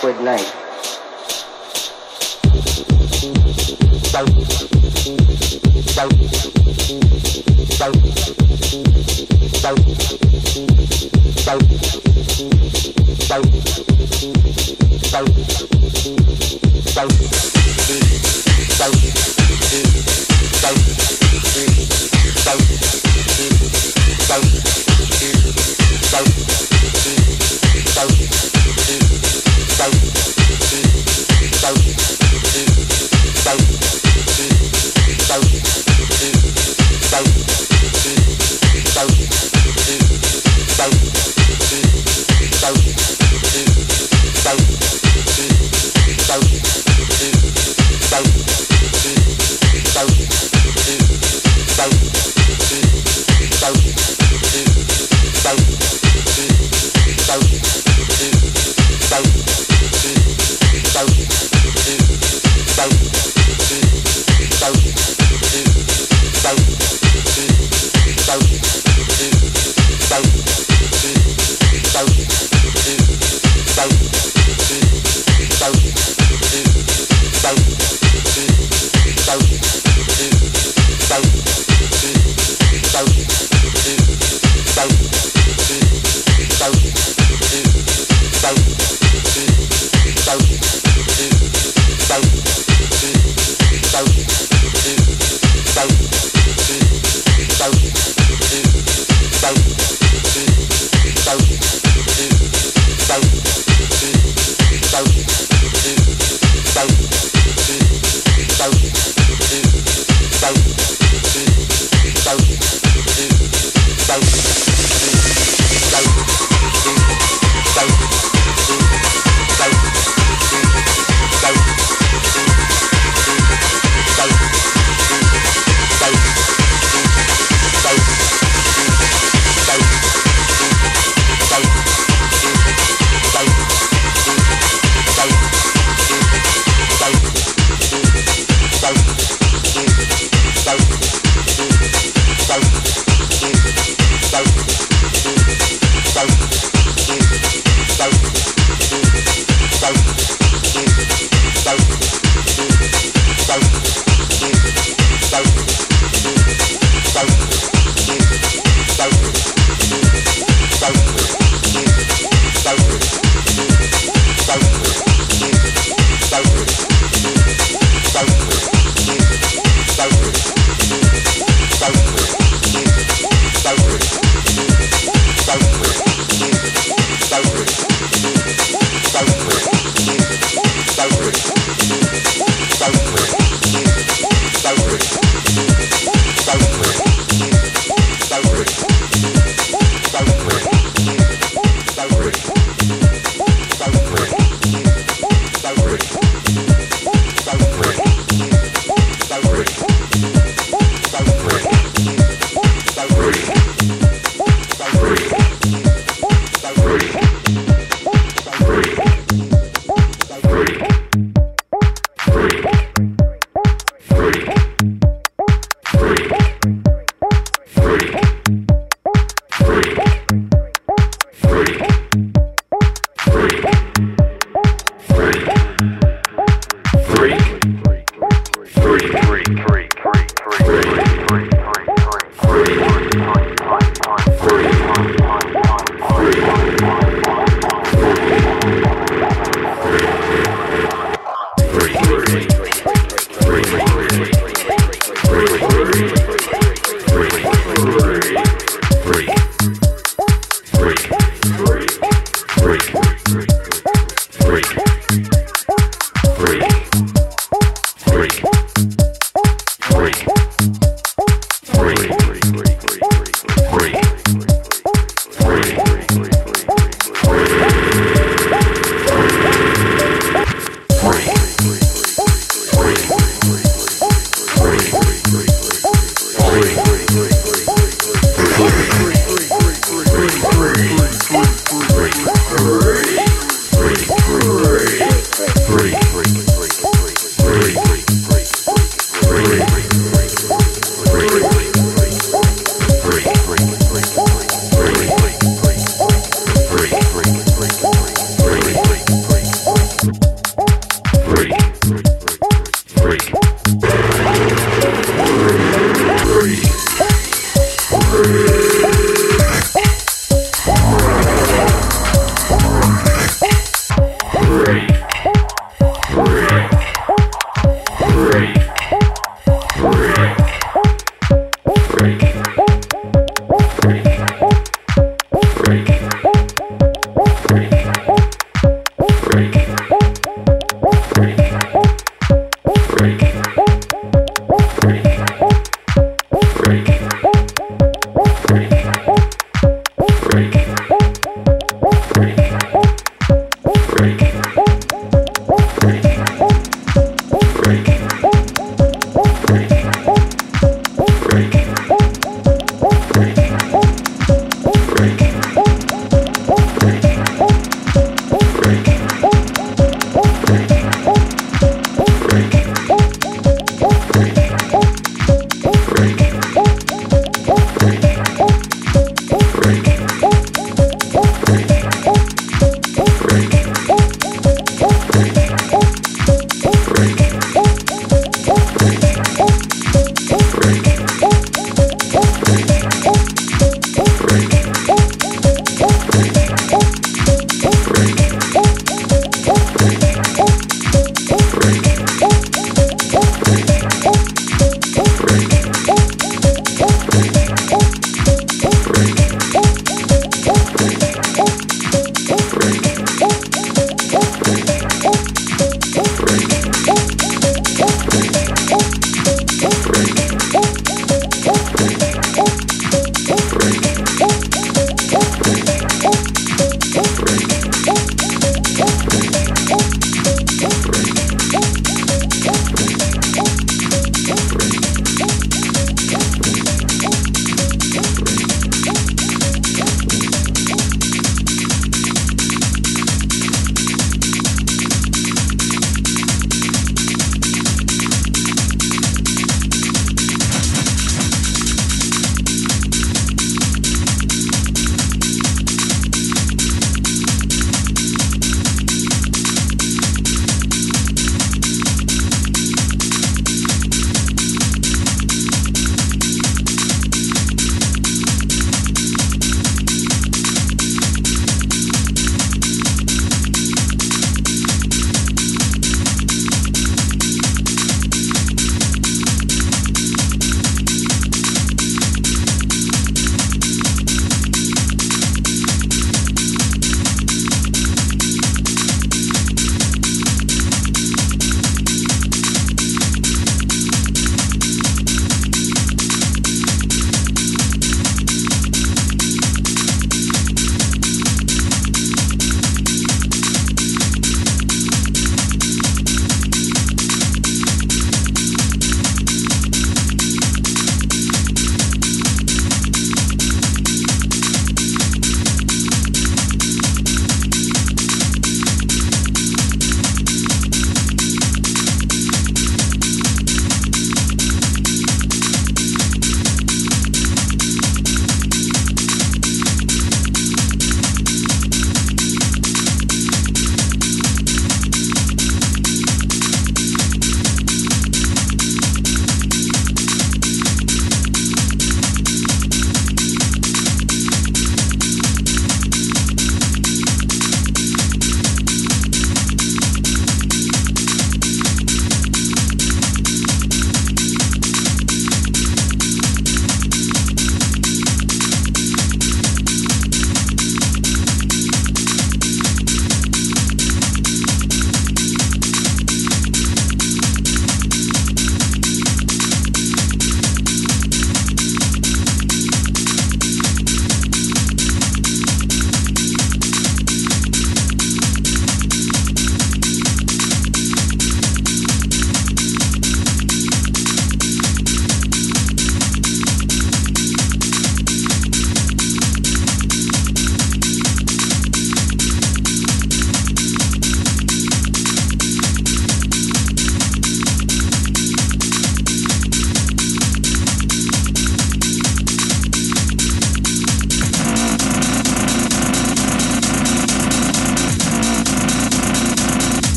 6.9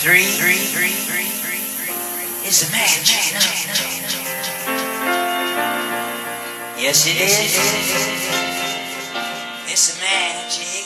Three, three, three, three, three, three. It's a magic. Yes, it is. It's magic